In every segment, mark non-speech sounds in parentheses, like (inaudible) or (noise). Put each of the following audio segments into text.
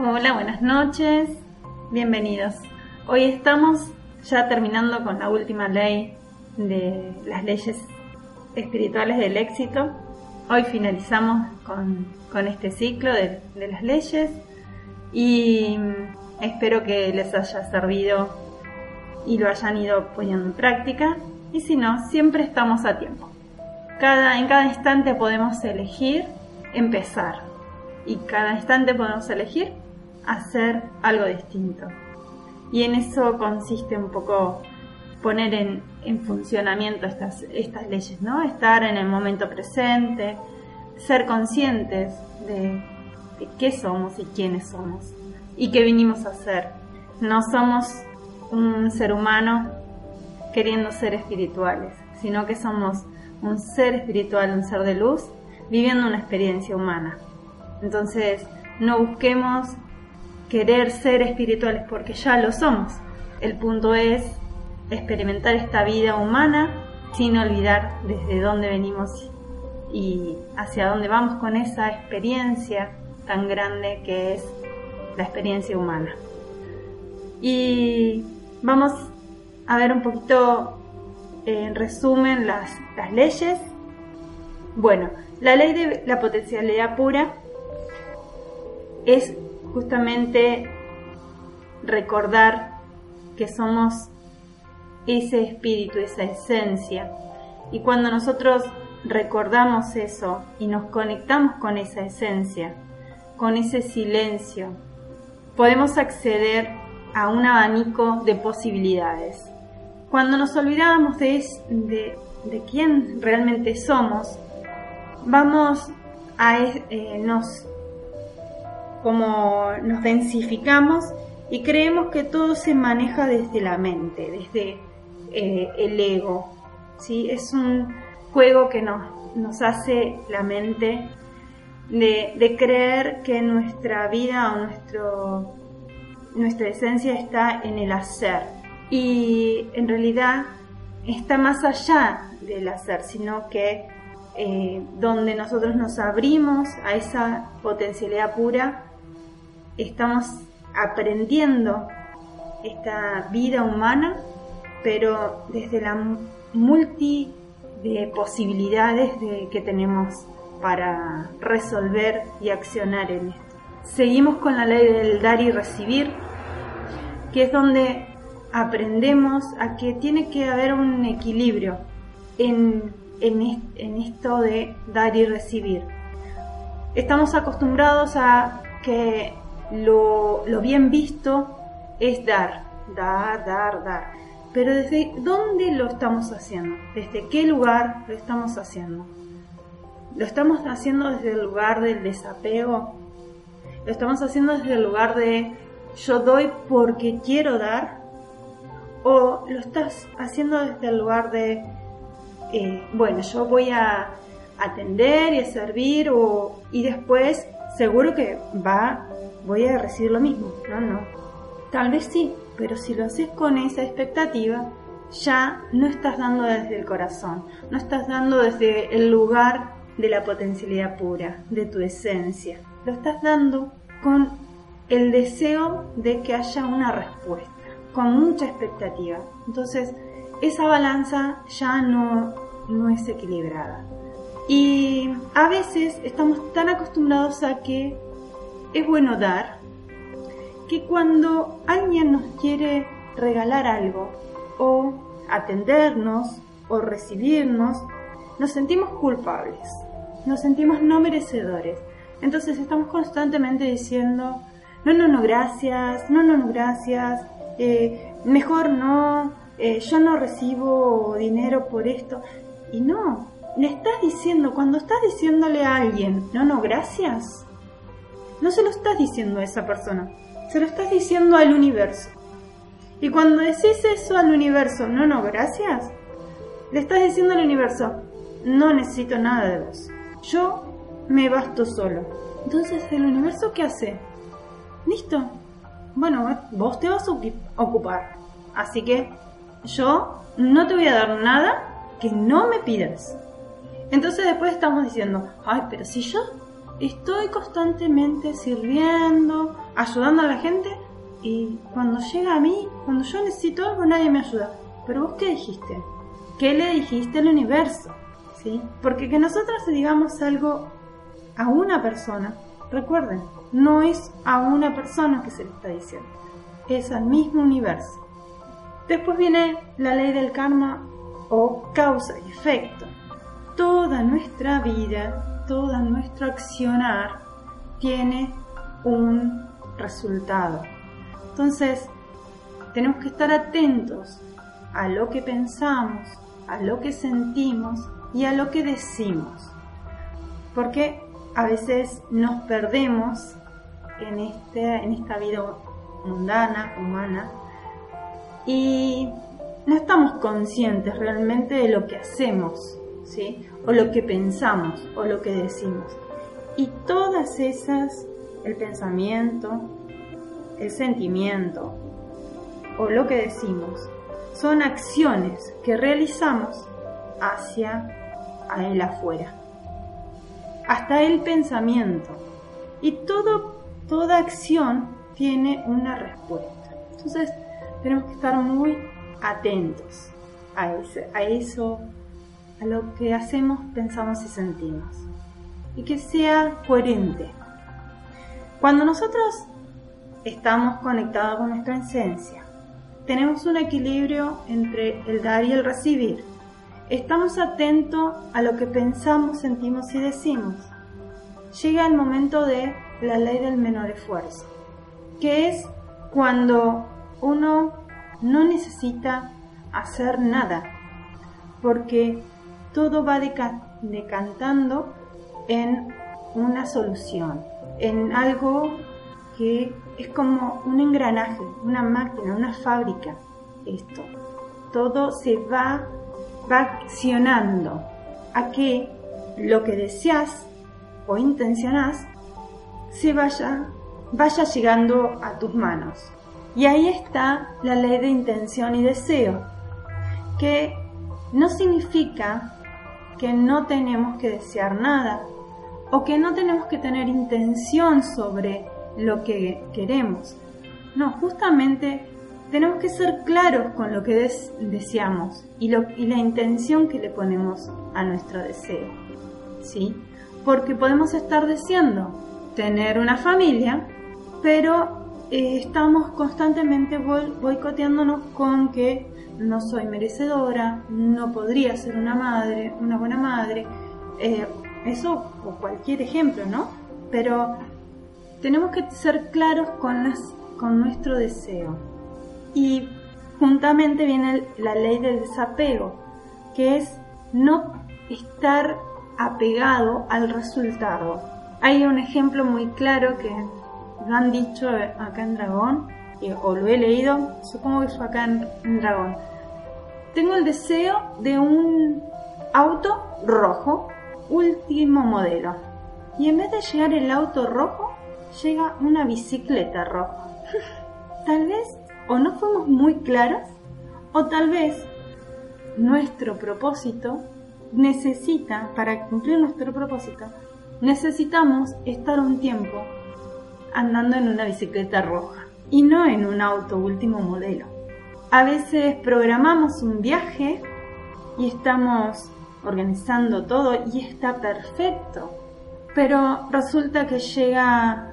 Hola, buenas noches, bienvenidos. Hoy estamos ya terminando con la última ley de las leyes espirituales del éxito. Hoy finalizamos con, este ciclo de, de las leyes y espero que les haya servido y lo hayan ido poniendo en práctica. Y si no, siempre estamos a tiempo. Cada, en cada instante podemos elegir empezar y cada instante podemos elegir hacer algo distinto. Y en eso consiste un poco poner en, funcionamiento estas, estas leyes, ¿no? Estar en el momento presente, ser conscientes de, qué somos y quiénes somos y qué vinimos a hacer. No somos un ser humano queriendo ser espirituales, sino que somos un ser espiritual, un ser de luz, viviendo una experiencia humana. Entonces, no busquemos querer ser espirituales porque ya lo somos. El punto es experimentar esta vida humana sin olvidar desde dónde venimos y hacia dónde vamos con esa experiencia tan grande que es la experiencia humana. Y vamos a ver un poquito en resumen las, las leyes. Bueno, la ley de la potencialidad pura es justamente recordar que somos ese espíritu, esa esencia. Y cuando nosotros recordamos eso y nos conectamos con esa esencia, con ese silencio, podemos acceder a un abanico de posibilidades. Cuando nos olvidamos de, de, quién realmente somos, vamos a, eh, nos como nos densificamos y creemos que todo se maneja desde la mente, desde eh, el ego. ¿sí? Es un juego que nos, nos hace la mente de, creer que nuestra vida o nuestro, nuestra esencia está en el hacer. Y en realidad está más allá del hacer, sino que eh, donde nosotros nos abrimos a esa potencialidad pura, estamos aprendiendo esta vida humana, pero desde la multi de posibilidades que tenemos para resolver y accionar en esto. Seguimos con la ley del dar y recibir, que es donde aprendemos a que tiene que haber un equilibrio en, en esto de dar y recibir. Estamos acostumbrados a que lo, bien visto es dar, dar, dar, dar. Pero desde dónde lo estamos haciendo, desde qué lugar lo estamos haciendo. ¿Lo estamos haciendo desde el lugar del desapego? ¿Lo estamos haciendo desde el lugar de yo doy porque quiero dar? ¿O lo estás haciendo desde el lugar de, eh, bueno, yo voy a atender y a servir o, y después seguro que va voy a recibir lo mismo. No. Tal vez sí, pero si lo haces con esa expectativa, ya no estás dando desde el corazón, no estás dando desde el lugar de la potencialidad pura, de tu esencia. Lo estás dando con el deseo de que haya una respuesta, con mucha expectativa. Entonces, esa balanza ya no, no es equilibrada. Y a veces estamos tan acostumbrados a que es bueno dar que cuando alguien nos quiere regalar algo o atendernos o recibirnos, nos sentimos culpables, nos sentimos no merecedores. Entonces estamos constantemente diciendo, no, no, no, gracias, no, no, no, gracias, eh, mejor no, eh, yo no recibo dinero por esto. Y no, le estás diciendo, cuando estás diciéndole a alguien, no, no, gracias, no se lo estás diciendo a esa persona, se lo estás diciendo al universo. Y cuando decís eso al universo, no, no, gracias, le estás diciendo al universo, no necesito nada de vos. Yo me basto solo. Entonces, ¿el universo qué hace? Listo. Bueno, vos te vas a ocupar. Así que yo no te voy a dar nada que no me pidas. Entonces después estamos diciendo, ay, pero si yo estoy constantemente sirviendo, ayudando a la gente, y cuando llega a mí, cuando yo necesito algo, nadie me ayuda. Pero vos qué dijiste? ¿Qué le dijiste al universo? ¿Sí? Porque que nosotros digamos algo a una persona, recuerden, no es a una persona que se le está diciendo, es al mismo universo. Después viene la ley del karma o causa y efecto. Toda nuestra vida, todo nuestro accionar tiene un resultado. Entonces, tenemos que estar atentos a lo que pensamos, a lo que sentimos y a lo que decimos. Porque a veces nos perdemos en, este, en esta vida mundana, humana, y no estamos conscientes realmente de lo que hacemos, O lo que pensamos, o lo que decimos. Y todas esas, el pensamiento, el sentimiento, o lo que decimos, son acciones que realizamos hacia el afuera. Hasta el pensamiento. Y todo, toda acción tiene una respuesta. Entonces, tenemos que estar muy atentos a, a eso, a lo que hacemos, pensamos y sentimos. Y que sea coherente. Cuando nosotros estamos conectados con nuestra esencia, tenemos un equilibrio entre el dar y el recibir. Estamos atentos a lo que pensamos, sentimos y decimos. Llega el momento de la ley del menor esfuerzo, que es cuando uno no necesita hacer nada, porque todo va decantando en una solución, en algo que es como un engranaje, una máquina, una fábrica, esto. Todo se va, va accionando a que lo que deseas o intencionas se vaya, vaya llegando a tus manos. Y ahí está la ley de intención y deseo, que no significa que no tenemos que desear nada o que no tenemos que tener intención sobre lo que queremos. No, justamente tenemos que ser claros con lo que deseamos y, lo, y la intención que le ponemos a nuestro deseo. ¿Sí? Porque podemos estar deseando tener una familia, pero eh, estamos constantemente boicoteándonos con que no soy merecedora, no podría ser una madre, una buena madre, eh, eso o cualquier ejemplo, ¿no? Pero tenemos que ser claros con, las, con nuestro deseo. Y juntamente viene la ley del desapego, que es no estar apegado al resultado. Hay un ejemplo muy claro que lo han dicho acá en Dragón, o lo he leído, supongo que fue acá en, Dragón. Tengo el deseo de un auto rojo, último modelo. Y en vez de llegar el auto rojo, llega una bicicleta roja. (laughs) tal vez o no fuimos muy claras, o tal vez nuestro propósito necesita, para cumplir nuestro propósito, necesitamos estar un tiempo andando en una bicicleta roja y no en un auto último modelo. A veces programamos un viaje y estamos organizando todo y está perfecto, pero resulta que llega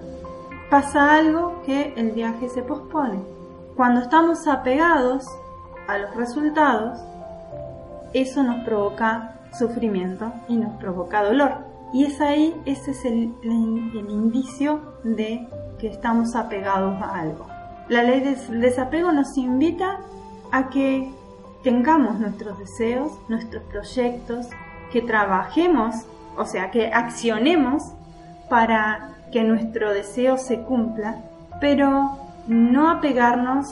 pasa algo que el viaje se pospone. Cuando estamos apegados a los resultados, eso nos provoca sufrimiento y nos provoca dolor. Y es ahí, ese es el, indicio de que estamos apegados a algo. La ley del desapego nos invita a que tengamos nuestros deseos, nuestros proyectos, que trabajemos, o sea, que accionemos para que nuestro deseo se cumpla, pero no apegarnos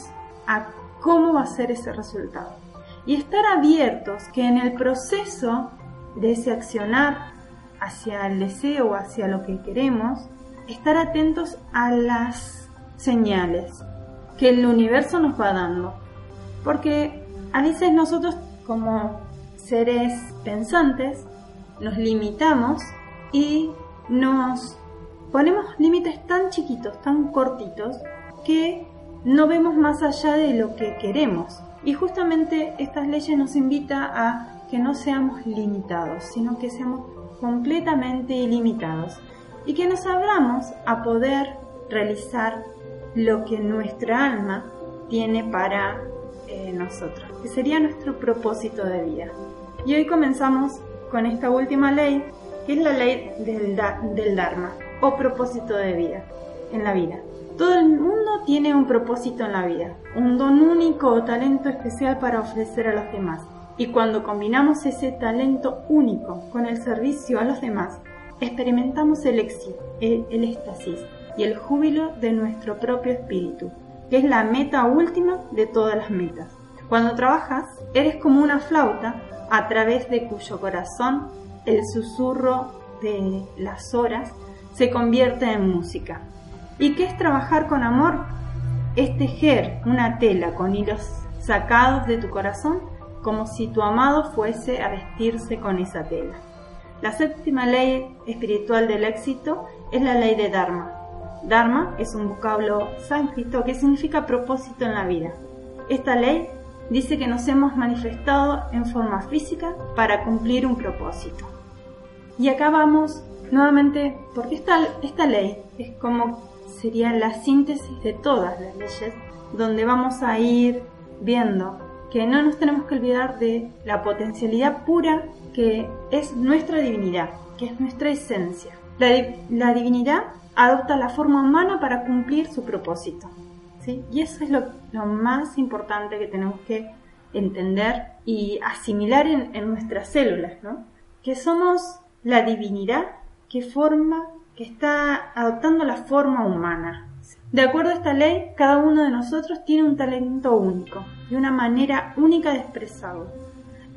a cómo va a ser ese resultado. Y estar abiertos que en el proceso de ese accionar hacia el deseo hacia lo que queremos, estar atentos a las señales que el universo nos va dando. Porque a veces nosotros como seres pensantes nos limitamos y nos ponemos límites tan chiquitos, tan cortitos, que no vemos más allá de lo que queremos. Y justamente estas leyes nos invitan a que no seamos limitados, sino que seamos completamente ilimitados y que nos abramos a poder realizar lo que nuestra alma tiene para eh, nosotros, que sería nuestro propósito de vida. Y hoy comenzamos con esta última ley, que es la ley del, del Dharma, o propósito de vida, en la vida. Todo el mundo tiene un propósito en la vida, un don único o talento especial para ofrecer a los demás. Y cuando combinamos ese talento único con el servicio a los demás, experimentamos el éxito, el, el éxtasis y el júbilo de nuestro propio espíritu, que es la meta última de todas las metas. Cuando trabajas, eres como una flauta a través de cuyo corazón el susurro de las horas se convierte en música. ¿Y qué es trabajar con amor? Es tejer una tela con hilos sacados de tu corazón como si tu amado fuese a vestirse con esa tela. La séptima ley espiritual del éxito es la ley de Dharma, Dharma es un vocablo sánscrito que significa propósito en la vida. Esta ley dice que nos hemos manifestado en forma física para cumplir un propósito. Y acá vamos nuevamente, porque esta, esta ley es como sería la síntesis de todas las leyes, donde vamos a ir viendo que no nos tenemos que olvidar de la potencialidad pura que es nuestra divinidad, que es nuestra esencia. La, divinidad adopta la forma humana para cumplir su propósito. ¿sí? Y eso es lo, más importante que tenemos que entender y asimilar en, nuestras células, ¿no? que somos la divinidad que forma, que está adoptando la forma humana. De acuerdo a esta ley, cada uno de nosotros tiene un talento único y una manera única de expresarlo.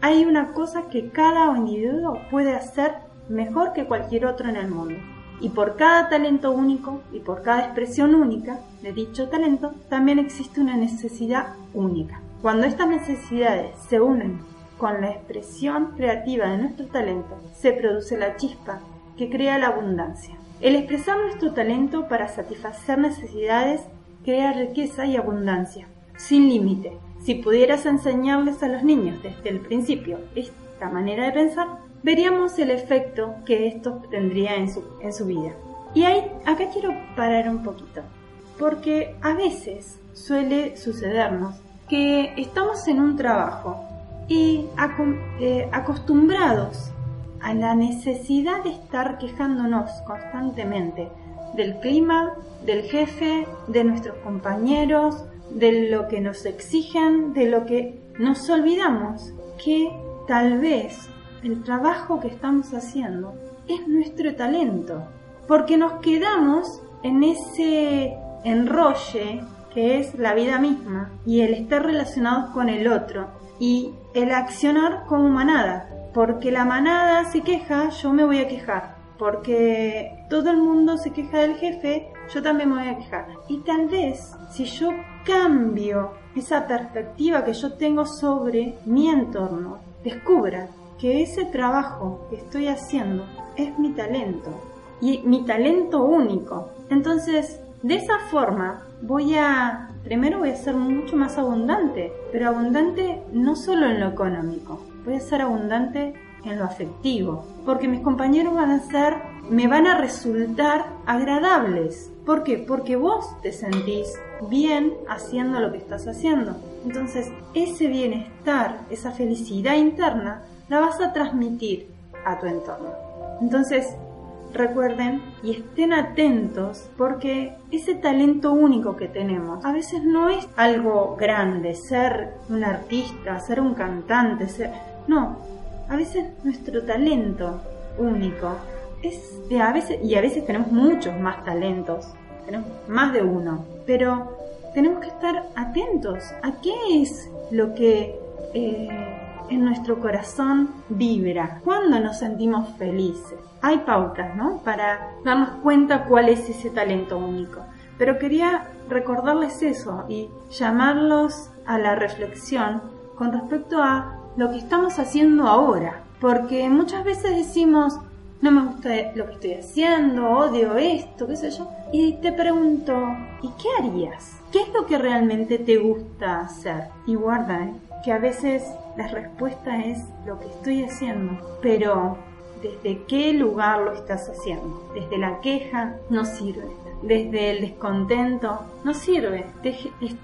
Hay una cosa que cada individuo puede hacer mejor que cualquier otro en el mundo y por cada talento único y por cada expresión única de dicho talento también existe una necesidad única. Cuando estas necesidades se unen con la expresión creativa de nuestro talento, se produce la chispa que crea la abundancia. El expresar nuestro talento para satisfacer necesidades crea riqueza y abundancia, sin límite. Si pudieras enseñarles a los niños desde el principio esta manera de pensar, veríamos el efecto que esto tendría en su, en su vida. Y ahí, acá quiero parar un poquito, porque a veces suele sucedernos que estamos en un trabajo y eh, acostumbrados a la necesidad de estar quejándonos constantemente del clima, del jefe, de nuestros compañeros, de lo que nos exigen, de lo que nos olvidamos que tal vez el trabajo que estamos haciendo es nuestro talento, porque nos quedamos en ese enrolle que es la vida misma y el estar relacionados con el otro y el accionar como manada, porque la manada se queja, yo me voy a quejar, porque todo el mundo se queja del jefe, yo también me voy a quejar. Y tal vez si yo cambio esa perspectiva que yo tengo sobre mi entorno, descubra que ese trabajo que estoy haciendo es mi talento y mi talento único. Entonces, de esa forma voy a, primero voy a ser mucho más abundante, pero abundante no solo en lo económico, voy a ser abundante en lo afectivo, porque mis compañeros van a ser, me van a resultar agradables. ¿Por qué? Porque vos te sentís bien haciendo lo que estás haciendo. Entonces, ese bienestar, esa felicidad interna, la vas a transmitir a tu entorno. Entonces, recuerden y estén atentos porque ese talento único que tenemos a veces no es algo grande, ser un artista, ser un cantante, ser... No, a veces nuestro talento único es y a veces tenemos muchos más talentos, tenemos más de uno, pero tenemos que estar atentos a qué es lo que eh, en nuestro corazón vibra, cuando nos sentimos felices. Hay pautas, ¿no? Para darnos cuenta cuál es ese talento único. Pero quería recordarles eso y llamarlos a la reflexión con respecto a lo que estamos haciendo ahora. Porque muchas veces decimos, no me gusta lo que estoy haciendo, odio esto, qué sé yo. Y te pregunto, ¿y qué harías? ¿Qué es lo que realmente te gusta hacer? Y guarda, ¿eh? que a veces la respuesta es lo que estoy haciendo, pero ¿desde qué lugar lo estás haciendo? Desde la queja no sirve, desde el descontento no sirve, te,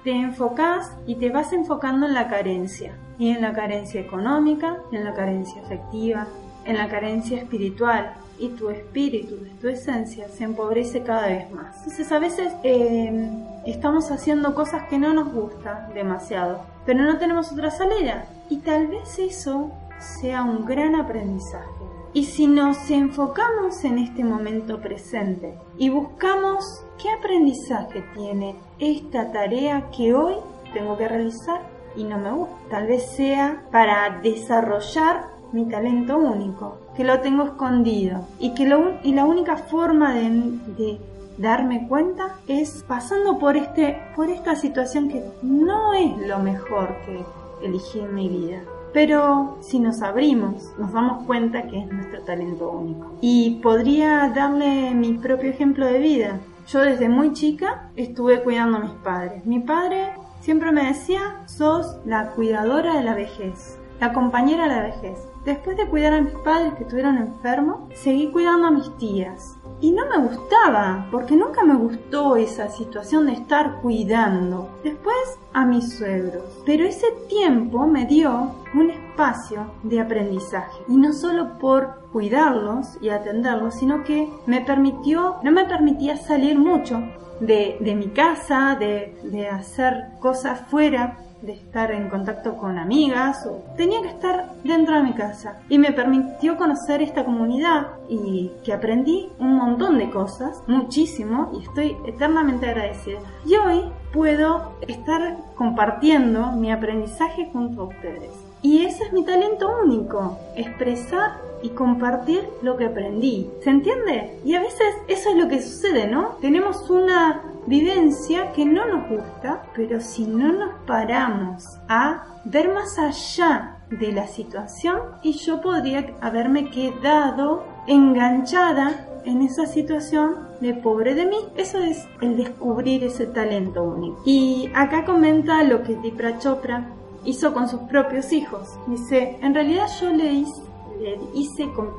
te enfocás y te vas enfocando en la carencia, y en la carencia económica, en la carencia afectiva, en la carencia espiritual, y tu espíritu, tu esencia, se empobrece cada vez más. Entonces a veces eh, estamos haciendo cosas que no nos gustan demasiado, pero no tenemos otra salida. Y tal vez eso sea un gran aprendizaje. Y si nos enfocamos en este momento presente y buscamos qué aprendizaje tiene esta tarea que hoy tengo que realizar y no me gusta, tal vez sea para desarrollar mi talento único, que lo tengo escondido y que lo, y la única forma de, darme cuenta es pasando por este por esta situación que no es lo mejor que elegí en mi vida. Pero si nos abrimos, nos damos cuenta que es nuestro talento único. Y podría darle mi propio ejemplo de vida. Yo desde muy chica estuve cuidando a mis padres. Mi padre siempre me decía, sos la cuidadora de la vejez, la compañera de la vejez. Después de cuidar a mis padres que estuvieron enfermos, seguí cuidando a mis tías. Y no me gustaba, porque nunca me gustó esa situación de estar cuidando. Después a mis suegros. Pero ese tiempo me dio un espacio de aprendizaje. Y no solo por cuidarlos y atenderlos, sino que me permitió, no me permitía salir mucho de, de mi casa, de, de hacer cosas fuera de estar en contacto con amigas, o tenía que estar dentro de mi casa. Y me permitió conocer esta comunidad y que aprendí un montón de cosas, muchísimo, y estoy eternamente agradecida. Y hoy puedo estar compartiendo mi aprendizaje junto a ustedes. Y ese es mi talento único, expresar y compartir lo que aprendí. ¿Se entiende? Y a veces eso es lo que sucede, ¿no? Tenemos una vivencia que no nos gusta, pero si no nos paramos a ver más allá de la situación y yo podría haberme quedado enganchada en esa situación de pobre de mí. Eso es el descubrir ese talento único. Y acá comenta lo que Dipra Chopra hizo con sus propios hijos. Dice, en realidad yo le hice, hice con,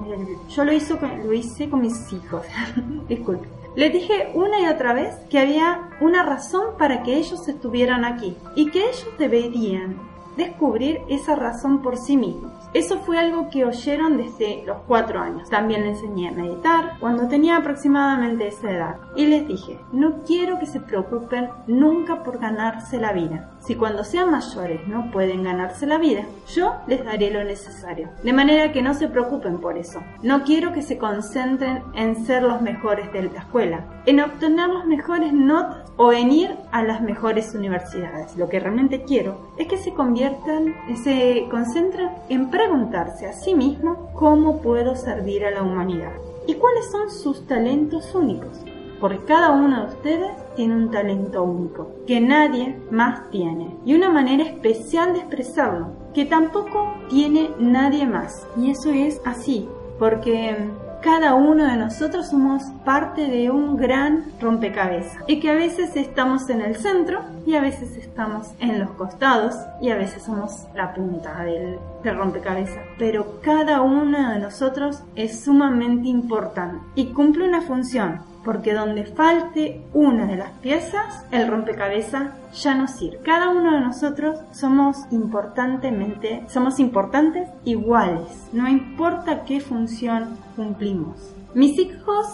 yo lo, hizo lo hice con mis hijos. (laughs) Disculpe. Les dije una y otra vez que había una razón para que ellos estuvieran aquí y que ellos deberían descubrir esa razón por sí mismos. Eso fue algo que oyeron desde los cuatro años. También les enseñé a meditar cuando tenía aproximadamente esa edad. Y les dije, no quiero que se preocupen nunca por ganarse la vida. Si cuando sean mayores no pueden ganarse la vida, yo les daré lo necesario. De manera que no se preocupen por eso. No quiero que se concentren en ser los mejores de la escuela, en obtener las mejores notas o en ir a las mejores universidades. Lo que realmente quiero es que se conviertan, se concentren en preguntarse a sí mismo cómo puedo servir a la humanidad y cuáles son sus talentos únicos. Porque cada uno de ustedes tiene un talento único que nadie más tiene y una manera especial de expresarlo que tampoco tiene nadie más. Y eso es así, porque cada uno de nosotros somos parte de un gran rompecabezas y que a veces estamos en el centro y a veces estamos en los costados y a veces somos la punta del, del rompecabezas. Pero cada uno de nosotros es sumamente importante y cumple una función porque donde falte una de las piezas, el rompecabezas ya no sirve. Cada uno de nosotros somos importantemente, somos importantes iguales, no importa qué función cumplimos. Mis hijos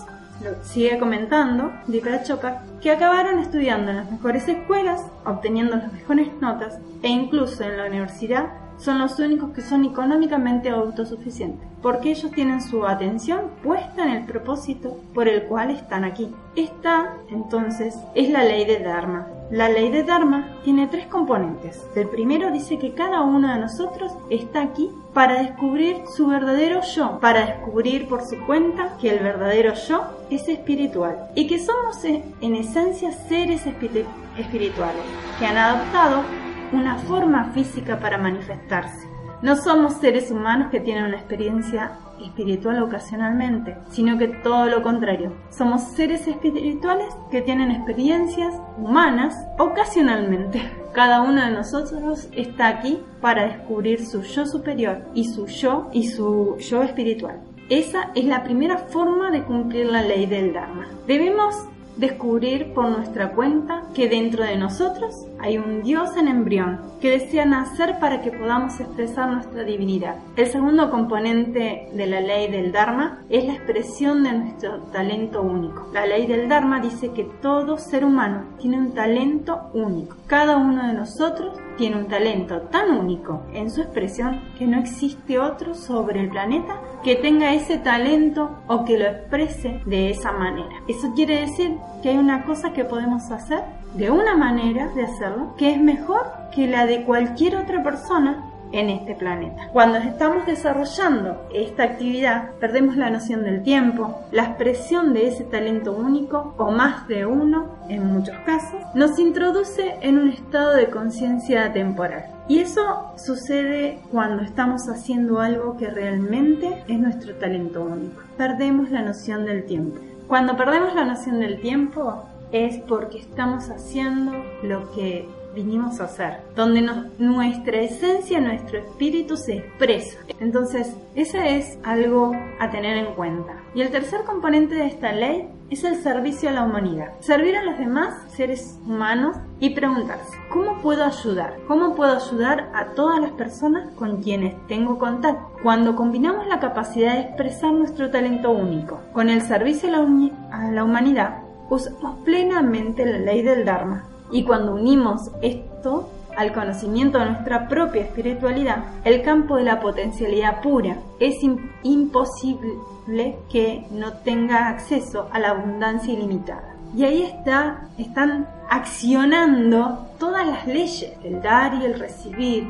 sigue comentando Dipra Chopra, que acabaron estudiando en las mejores escuelas, obteniendo las mejores notas e incluso en la universidad son los únicos que son económicamente autosuficientes, porque ellos tienen su atención puesta en el propósito por el cual están aquí. Esta, entonces, es la ley de Dharma. La ley de Dharma tiene tres componentes. El primero dice que cada uno de nosotros está aquí para descubrir su verdadero yo, para descubrir por su cuenta que el verdadero yo es espiritual y que somos en esencia seres espirituales que han adoptado una forma física para manifestarse. No somos seres humanos que tienen una experiencia espiritual ocasionalmente, sino que todo lo contrario. Somos seres espirituales que tienen experiencias humanas ocasionalmente. (laughs) Cada uno de nosotros está aquí para descubrir su yo superior y su yo y su yo espiritual. Esa es la primera forma de cumplir la ley del Dharma. Debemos descubrir por nuestra cuenta que dentro de nosotros hay un Dios en embrión que desea nacer para que podamos expresar nuestra divinidad. El segundo componente de la ley del Dharma es la expresión de nuestro talento único. La ley del Dharma dice que todo ser humano tiene un talento único. Cada uno de nosotros tiene un talento tan único en su expresión que no existe otro sobre el planeta que tenga ese talento o que lo exprese de esa manera. Eso quiere decir que hay una cosa que podemos hacer de una manera de hacerlo que es mejor que la de cualquier otra persona en este planeta. Cuando estamos desarrollando esta actividad, perdemos la noción del tiempo, la expresión de ese talento único, o más de uno en muchos casos, nos introduce en un estado de conciencia temporal. Y eso sucede cuando estamos haciendo algo que realmente es nuestro talento único. Perdemos la noción del tiempo. Cuando perdemos la noción del tiempo es porque estamos haciendo lo que vinimos a hacer, donde nuestra esencia, nuestro espíritu se expresa. Entonces, ese es algo a tener en cuenta. Y el tercer componente de esta ley es el servicio a la humanidad. Servir a los demás seres humanos y preguntarse, ¿cómo puedo ayudar? ¿Cómo puedo ayudar a todas las personas con quienes tengo contacto? Cuando combinamos la capacidad de expresar nuestro talento único con el servicio a la, a la humanidad, usamos plenamente la ley del Dharma y cuando unimos esto al conocimiento de nuestra propia espiritualidad, el campo de la potencialidad pura, es imposible que no tenga acceso a la abundancia ilimitada. Y ahí está, están accionando todas las leyes del dar y el recibir,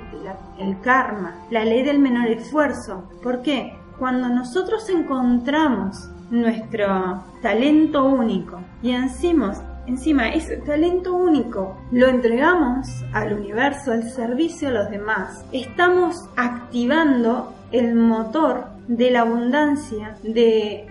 el karma, la ley del menor esfuerzo. ¿Por qué? Cuando nosotros encontramos nuestro talento único y encima Encima, ese talento único lo entregamos al universo, al servicio a los demás. Estamos activando el motor de la abundancia, de,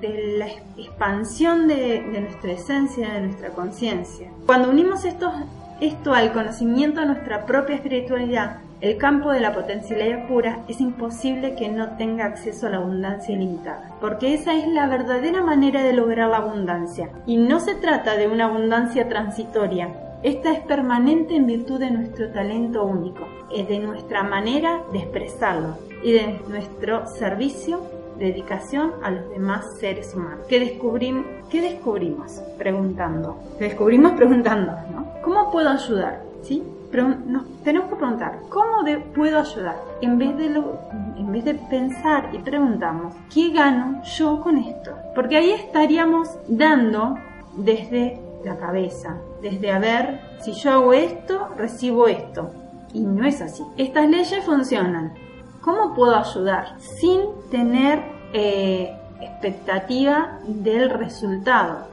la expansión de, nuestra esencia, de nuestra conciencia. Cuando unimos esto al conocimiento de nuestra propia espiritualidad, el campo de la potencialidad pura es imposible que no tenga acceso a la abundancia ilimitada, porque esa es la verdadera manera de lograr la abundancia. Y no se trata de una abundancia transitoria, esta es permanente en virtud de nuestro talento único, es de nuestra manera de expresarlo y de nuestro servicio, dedicación a los demás seres humanos. ¿Qué, descubrimos? ¿Qué descubrimos? Preguntando. Preguntando. ¿Cómo puedo ayudar? ¿Sí? Tenemos que preguntar, ¿cómo puedo ayudar? En vez, de en vez de pensar y preguntamos, ¿qué gano yo con esto? Porque ahí estaríamos dando desde la cabeza, desde a ver, si yo hago esto, recibo esto. Y no es así. Estas leyes funcionan. ¿Cómo puedo ayudar? Sin tener eh, expectativa del resultado,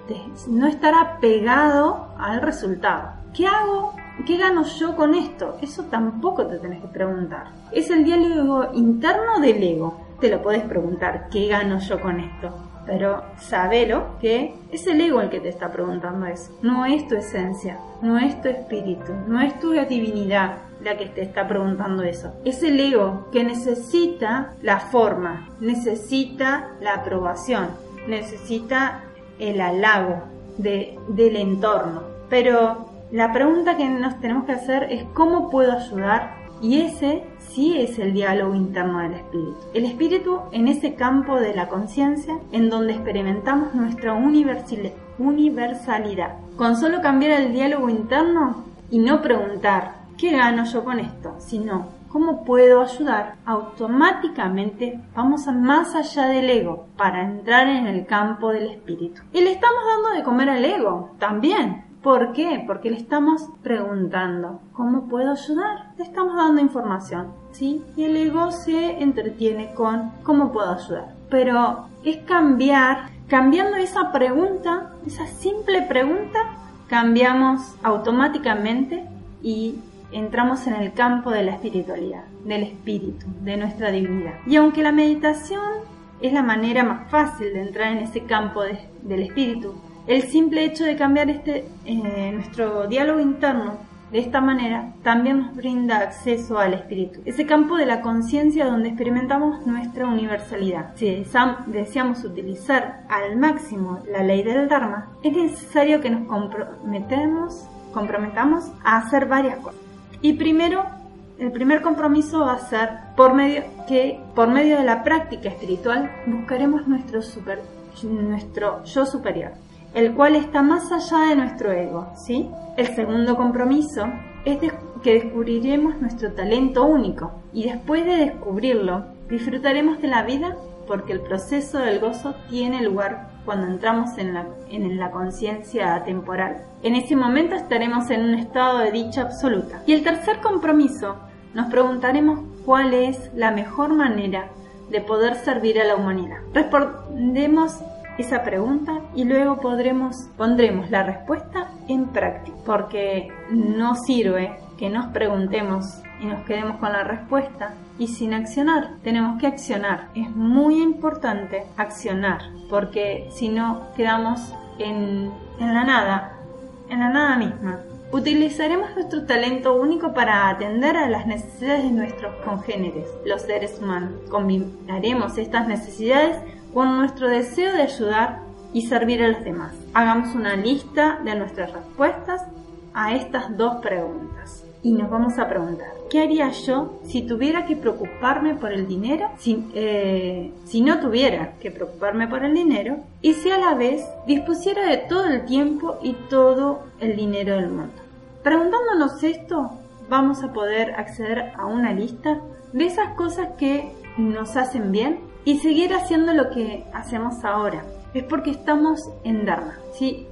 no estar apegado al resultado. ¿Qué hago ¿Qué gano yo con esto? Eso tampoco te tenés que preguntar. Es el diálogo interno del ego. te lo puedes preguntar, ¿qué gano yo con esto? Pero sabelo que es el ego el que te está preguntando eso. No es tu esencia, no es tu espíritu, no es tu divinidad la que te está preguntando eso. Es el ego que necesita la forma, necesita la aprobación, necesita el halago de, del entorno. Pero la pregunta que nos tenemos que hacer es ¿cómo puedo ayudar? Y ese sí es el diálogo interno del espíritu. El espíritu en ese campo de la conciencia en donde experimentamos nuestra universalidad. Con solo cambiar el diálogo interno y no preguntar ¿qué gano yo con esto? Sino ¿Cómo puedo ayudar? Automáticamente vamos más allá del ego para entrar en el campo del espíritu. Y le estamos dando de comer al ego también. ¿Por qué? Porque le estamos preguntando, ¿cómo puedo ayudar? Le estamos dando información, ¿sí? Y el ego se entretiene con, ¿cómo puedo ayudar? Pero es cambiar, cambiando esa pregunta, esa simple pregunta, cambiamos automáticamente y entramos en el campo de la espiritualidad, del espíritu, de nuestra divinidad. Y aunque la meditación es la manera más fácil de entrar en ese campo del espíritu, el simple hecho de cambiar este, eh, nuestro diálogo interno de esta manera también nos brinda acceso al espíritu, ese campo de la conciencia donde experimentamos nuestra universalidad. Si deseamos utilizar al máximo la ley del Dharma, es necesario que nos comprometemos, comprometamos a hacer varias cosas. Y primero, el primer compromiso va a ser por medio, que por medio de la práctica espiritual buscaremos nuestro, super, nuestro yo superior, el cual está más allá de nuestro ego. ¿sí? El segundo compromiso es que descubriremos nuestro talento único y después de descubrirlo disfrutaremos de la vida porque el proceso del gozo tiene lugar cuando entramos en la, en la conciencia temporal. En ese momento estaremos en un estado de dicha absoluta. Y el tercer compromiso, nos preguntaremos cuál es la mejor manera de poder servir a la humanidad. Respondemos esa pregunta y luego podremos, pondremos la respuesta en práctica, porque no sirve que nos preguntemos y nos quedemos con la respuesta y sin accionar. Tenemos que accionar. Es muy importante accionar porque si no quedamos en, en la nada, en la nada misma. Utilizaremos nuestro talento único para atender a las necesidades de nuestros congéneres, los seres humanos. Combinaremos estas necesidades con nuestro deseo de ayudar y servir a los demás. Hagamos una lista de nuestras respuestas a estas dos preguntas y nos vamos a preguntar, ¿qué haría yo si tuviera que preocuparme por el dinero? Si, eh, si no tuviera que preocuparme por el dinero y si a la vez dispusiera de todo el tiempo y todo el dinero del mundo. Preguntándonos esto, vamos a poder acceder a una lista de esas cosas que nos hacen bien y seguir haciendo lo que hacemos ahora. Es porque estamos en Dharma. Si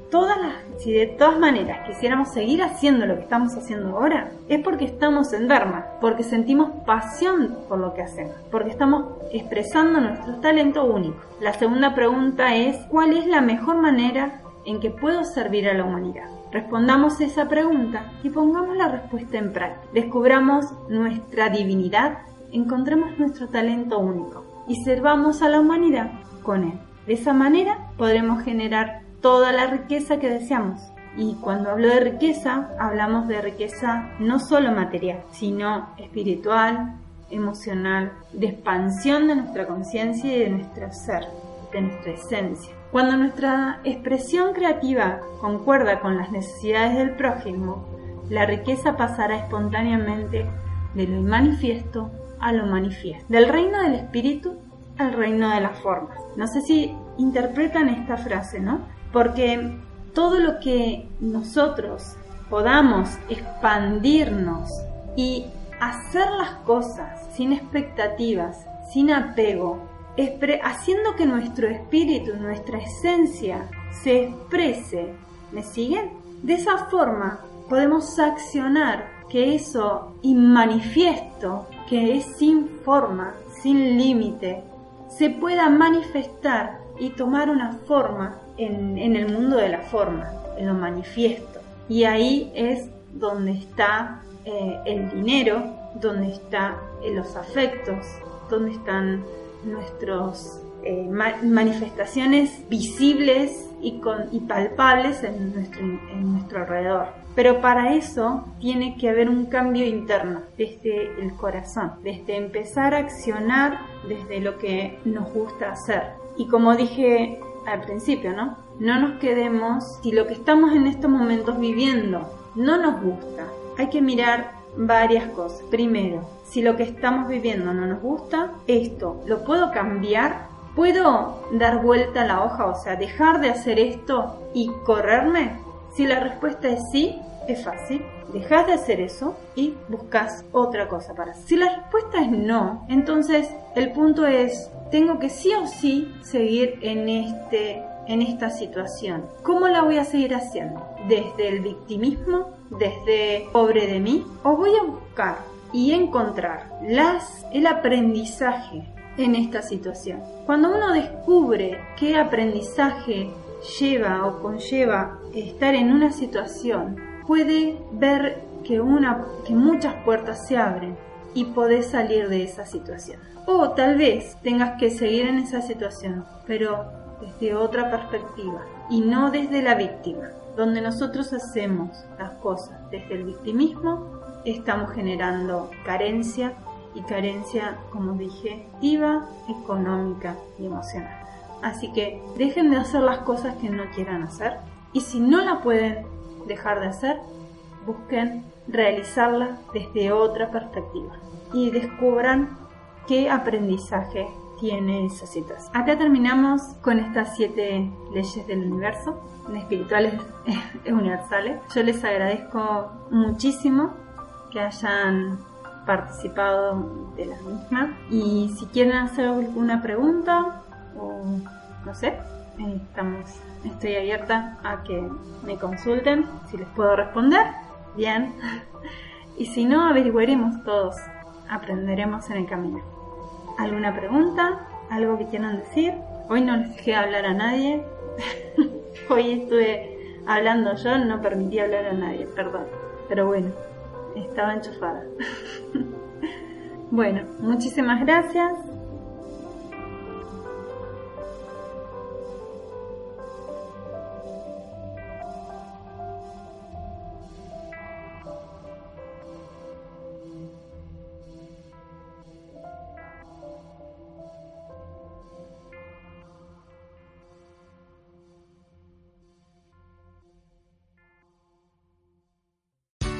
de todas maneras quisiéramos seguir haciendo lo que estamos haciendo ahora, es porque estamos en Dharma, porque sentimos pasión por lo que hacemos, porque estamos expresando nuestro talento único. La segunda pregunta es, ¿cuál es la mejor manera en que puedo servir a la humanidad? Respondamos esa pregunta y pongamos la respuesta en práctica. Descubramos nuestra divinidad, encontremos nuestro talento único y servamos a la humanidad con él. De esa manera podremos generar toda la riqueza que deseamos. Y cuando hablo de riqueza, hablamos de riqueza no solo material, sino espiritual, emocional, de expansión de nuestra conciencia y de nuestro ser, de nuestra esencia. Cuando nuestra expresión creativa concuerda con las necesidades del prójimo, la riqueza pasará espontáneamente de lo manifiesto a lo manifiesto, del reino del espíritu al reino de las formas. No sé si interpretan esta frase, ¿no? porque todo lo que nosotros podamos expandirnos y hacer las cosas sin expectativas, sin apego, haciendo que nuestro espíritu, nuestra esencia se exprese, ¿me siguen? De esa forma podemos accionar que eso inmanifiesto, que es sin forma, sin límite, se pueda manifestar y tomar una forma en, el mundo de la forma, en lo manifiesto. Y ahí es donde está eh, el dinero, donde están eh, los afectos, donde están nuestras eh, manifestaciones visibles y, con, y palpables en nuestro, en nuestro alrededor. Pero para eso tiene que haber un cambio interno desde el corazón, desde empezar a accionar desde lo que nos gusta hacer. Y como dije al principio, ¿no? No nos quedemos si lo que estamos en estos momentos viviendo no nos gusta. Hay que mirar varias cosas. Primero, si lo que estamos viviendo no nos gusta, esto lo puedo cambiar. ¿Puedo dar vuelta a la hoja, o sea, dejar de hacer esto y correrme? Si la respuesta es sí, es fácil. Dejas de hacer eso y buscas otra cosa para. Si la respuesta es no, entonces el punto es, tengo que sí o sí seguir en este en esta situación. ¿Cómo la voy a seguir haciendo? ¿Desde el victimismo? ¿Desde pobre de mí? ¿O voy a buscar y encontrar las, el aprendizaje en esta situación? Cuando uno descubre qué aprendizaje lleva o conlleva estar en una situación, puede ver que, una, que muchas puertas se abren y podés salir de esa situación. O tal vez tengas que seguir en esa situación, pero desde otra perspectiva y no desde la víctima. Donde nosotros hacemos las cosas desde el victimismo, estamos generando carencia y carencia, como dije, activa, económica y emocional. Así que dejen de hacer las cosas que no quieran hacer y si no la pueden dejar de hacer, busquen realizarla desde otra perspectiva y descubran qué aprendizaje tiene esa situación. Acá terminamos con estas siete leyes del universo, espirituales (laughs) universales. Yo les agradezco muchísimo que hayan participado de la misma y si quieren hacer alguna pregunta o no sé, estamos, estoy abierta a que me consulten si les puedo responder, bien. (laughs) Y si no, averiguaremos todos, aprenderemos en el camino. ¿Alguna pregunta? ¿Algo que quieran decir? Hoy no les dejé hablar a nadie. (laughs) Hoy estuve hablando yo, no permití hablar a nadie, perdón. Pero bueno, estaba enchufada. (laughs) bueno, muchísimas gracias.